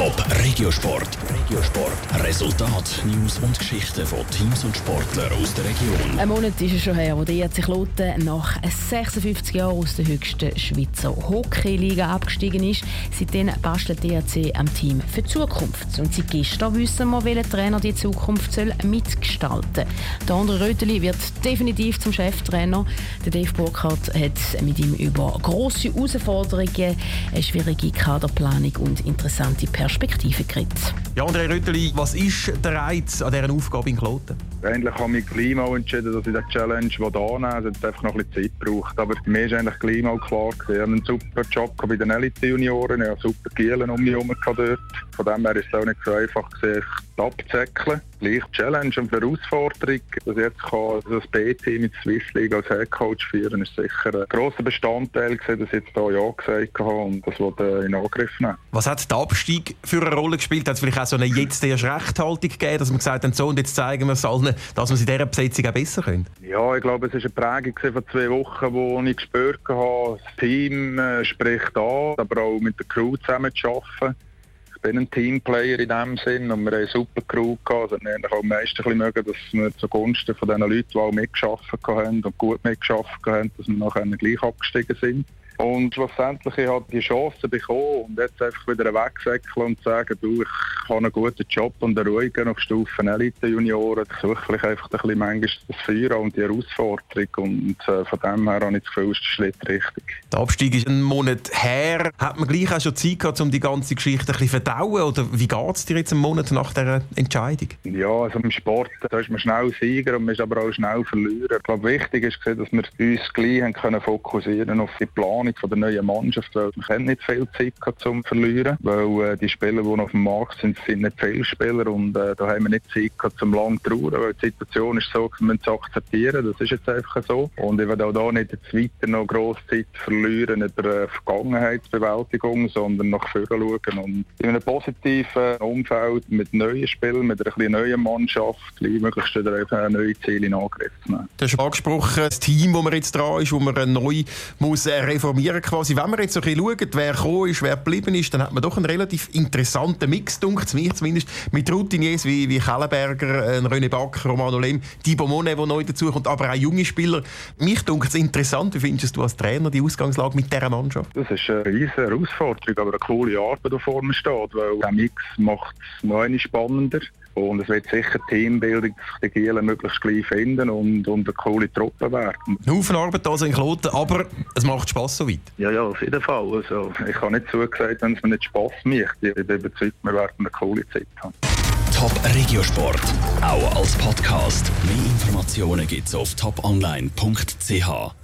Top Regiosport. Regiosport. Resultat, News und Geschichten von Teams und Sportlern aus der Region. Ein Monat ist es schon her, wo der ERC Kloten nach 56 Jahren aus der höchsten Schweizer Hockeyliga abgestiegen ist. Seitdem bastelt der ERC am Team für die Zukunft. Und seit gestern wissen wir, welcher Trainer die Zukunft soll mitgestalten soll. Der andere Röteli wird definitiv zum Cheftrainer. Der Dave Burkhardt hat mit ihm über grosse Herausforderungen, eine schwierige Kaderplanung und interessante Perspektiven geredet. Ja, André Rütteli, was ist der Reiz an dieser Aufgabe in Kloten? Eigentlich habe ich Klima entschieden, dass ich die Challenge annehmen will. Es hat einfach noch ein bisschen Zeit gebraucht. Aber für mich ist eigentlich Klima klar gewesen. Ich habe einen super Job bei den Elite-Junioren. Ich habe super Gielen um mich herum dort. Von dem her ist es auch nicht so einfach gewesen, abzusäckeln. Gleich Challenge und Herausforderung, dass ich jetzt kann, das B-Team mit Swiss League als Headcoach führen, ist sicher ein grosser Bestandteil gewesen, dass ich jetzt hier Ja gesagt habe und das wollte in Angriff nehmen. Was hat der Abstieg für eine Rolle gespielt? Hat es vielleicht auch so eine jetzt erst Rechthaltung gegeben, dass man gesagt hat, so und jetzt zeigen wir es allen, dass wir es in dieser Besetzung auch besser können? Ja, ich glaube, es war eine Prägung von zwei Wochen, wo ich gespürt habe, das Team äh, spricht an, aber auch mit der Crew zusammen zu arbeiten bin ein Teamplayer in dem Sinn und wir haben eine super Crew gehabt. Also wir haben auch am meisten mögen, dass wir zugunsten von den Leuten, die auch mitgearbeitet haben und gut mitgearbeitet haben, dass wir nachher gleich abgestiegen sind. Und schlussendlich ich habe die Chance bekommen und jetzt einfach wieder wegsäckeln und sagen, du, ich habe einen guten Job und einen ruhigen auf Stufen Elite Junioren. Ich suche ich einfach ein bisschen manchmal das Feuer und die Herausforderung und äh, von dem her habe ich das Gefühl, ist der Schritt richtig. Der Abstieg ist einen Monat her. Hat man gleich auch schon Zeit gehabt, um die ganze Geschichte ein bisschen verdauen oder wie geht es dir jetzt einen Monat nach dieser Entscheidung? Ja, also im Sport da ist man schnell Sieger und man ist aber auch schnell Verlierer. Ich glaube, wichtig ist, dass wir uns gleich haben können fokussieren auf die Planung Planung von der neuen Mannschaft, weil wir haben nicht viel Zeit zum Verlieren, weil äh, die Spieler, die auf dem Markt sind, sind nicht viele Spieler und äh, da haben wir nicht Zeit gehabt, zum lang trauern, weil die Situation ist so, wir müssen es akzeptieren, das ist jetzt einfach so und ich will auch da nicht jetzt weiter noch grosse Zeit verlieren über äh, Vergangenheitsbewältigung, sondern nach vorne schauen und in einem positiven Umfeld mit neuen Spielern, mit einer ein neuen Mannschaft, möglichst wieder neue Ziele in Angriff nehmen. Du hast angesprochen, das Team, das man jetzt dran ist, wo man neu muss äh, reformieren informieren quasi. Wenn man jetzt so ein bisschen schaut, wer gekommen ist, wer geblieben ist, dann hat man doch einen relativ interessanten Mix, dunkt mich zumindest, mit Routiniers wie, wie Kellenberger, äh, René Backer, Romano Lem, Thibaut Monet, der neu dazukommt, aber auch junge Spieler. Mich dunkt es interessant. Wie findest du als Trainer die Ausgangslage mit dieser Mannschaft? Das ist eine riesige Herausforderung, aber eine coole Arbeit, die vor mir steht, weil der Mix macht es noch spannender. Und es wird sicher Teambildung, dass die Gielen möglichst gleich finden und, und eine coole Truppe werden. Ein Haufen Arbeit also in Kloten, aber es macht Spass soweit. Ja, ja, auf jeden Fall. Also, ich habe nicht zugesagt, wenn es mir nicht Spass macht. Ich bin überzeugt, wir werden eine coole Zeit haben. Top Regiosport, auch als Podcast. Mehr Informationen gibt es auf toponline.ch.